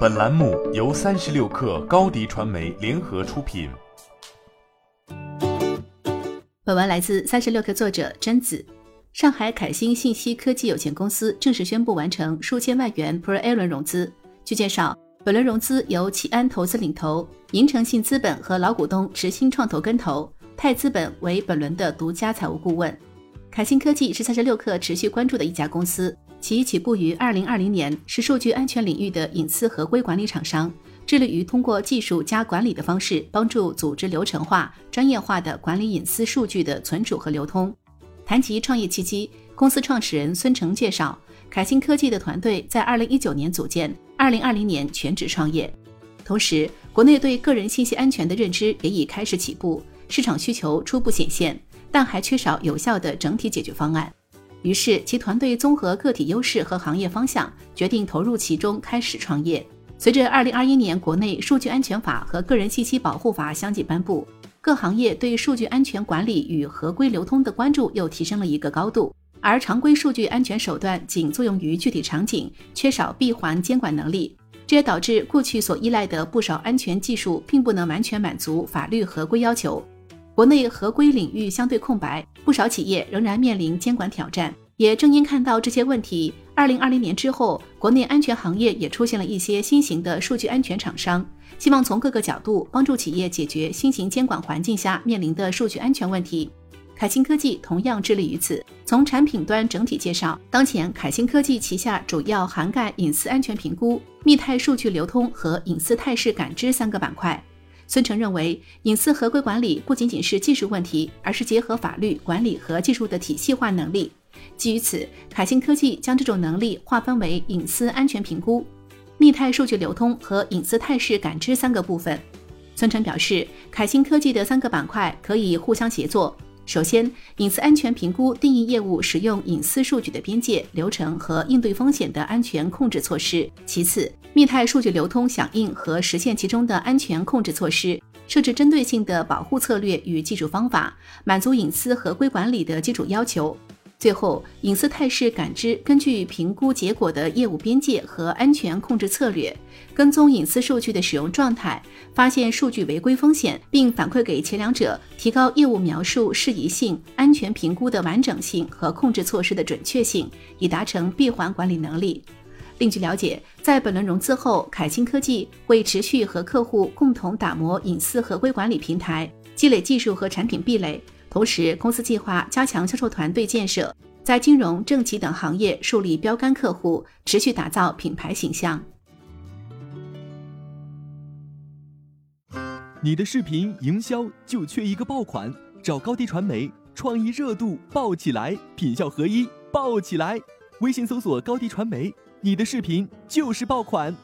本栏目由三十六氪高低传媒联合出品。本文来自三十六氪作者贞子。上海凯星信息科技有限公司正式宣布完成数千万元 Pre-A 轮融资。据介绍，本轮融资由启安投资领投，银诚信资本和老股东持新创投跟投，泰资本为本轮的独家财务顾问。凯星科技是三十六氪持续关注的一家公司。其起步于二零二零年，是数据安全领域的隐私合规管理厂商，致力于通过技术加管理的方式，帮助组织流程化、专业化的管理隐私数据的存储和流通。谈及创业契机，公司创始人孙成介绍，凯星科技的团队在二零一九年组建，二零二零年全职创业。同时，国内对个人信息安全的认知也已开始起步，市场需求初步显现，但还缺少有效的整体解决方案。于是，其团队综合个体优势和行业方向，决定投入其中，开始创业。随着二零二一年国内数据安全法和个人信息保护法相继颁布，各行业对数据安全管理与合规流通的关注又提升了一个高度。而常规数据安全手段仅作用于具体场景，缺少闭环监管能力，这也导致过去所依赖的不少安全技术并不能完全满足法律合规要求。国内合规领域相对空白，不少企业仍然面临监管挑战。也正因看到这些问题，二零二零年之后，国内安全行业也出现了一些新型的数据安全厂商，希望从各个角度帮助企业解决新型监管环境下面临的数据安全问题。凯星科技同样致力于此。从产品端整体介绍，当前凯星科技旗下主要涵盖隐私安全评估、密态数据流通和隐私态势感知三个板块。孙成认为，隐私合规管理不仅仅是技术问题，而是结合法律管理和技术的体系化能力。基于此，凯信科技将这种能力划分为隐私安全评估、密态数据流通和隐私态势感知三个部分。孙成表示，凯信科技的三个板块可以互相协作。首先，隐私安全评估定义业务使用隐私数据的边界、流程和应对风险的安全控制措施；其次，密态数据流通响应和实现其中的安全控制措施，设置针对性的保护策略与技术方法，满足隐私合规管理的基础要求。最后，隐私态势感知根据评估结果的业务边界和安全控制策略，跟踪隐私数据的使用状态，发现数据违规风险，并反馈给前两者，提高业务描述适宜性、安全评估的完整性和控制措施的准确性，以达成闭环管理能力。另据了解，在本轮融资后，凯星科技会持续和客户共同打磨隐私合规管理平台，积累技术和产品壁垒。同时，公司计划加强销售团队建设，在金融、政企等行业树立标杆客户，持续打造品牌形象。你的视频营销就缺一个爆款，找高低传媒，创意热度爆起来，品效合一爆起来。微信搜索高低传媒，你的视频就是爆款。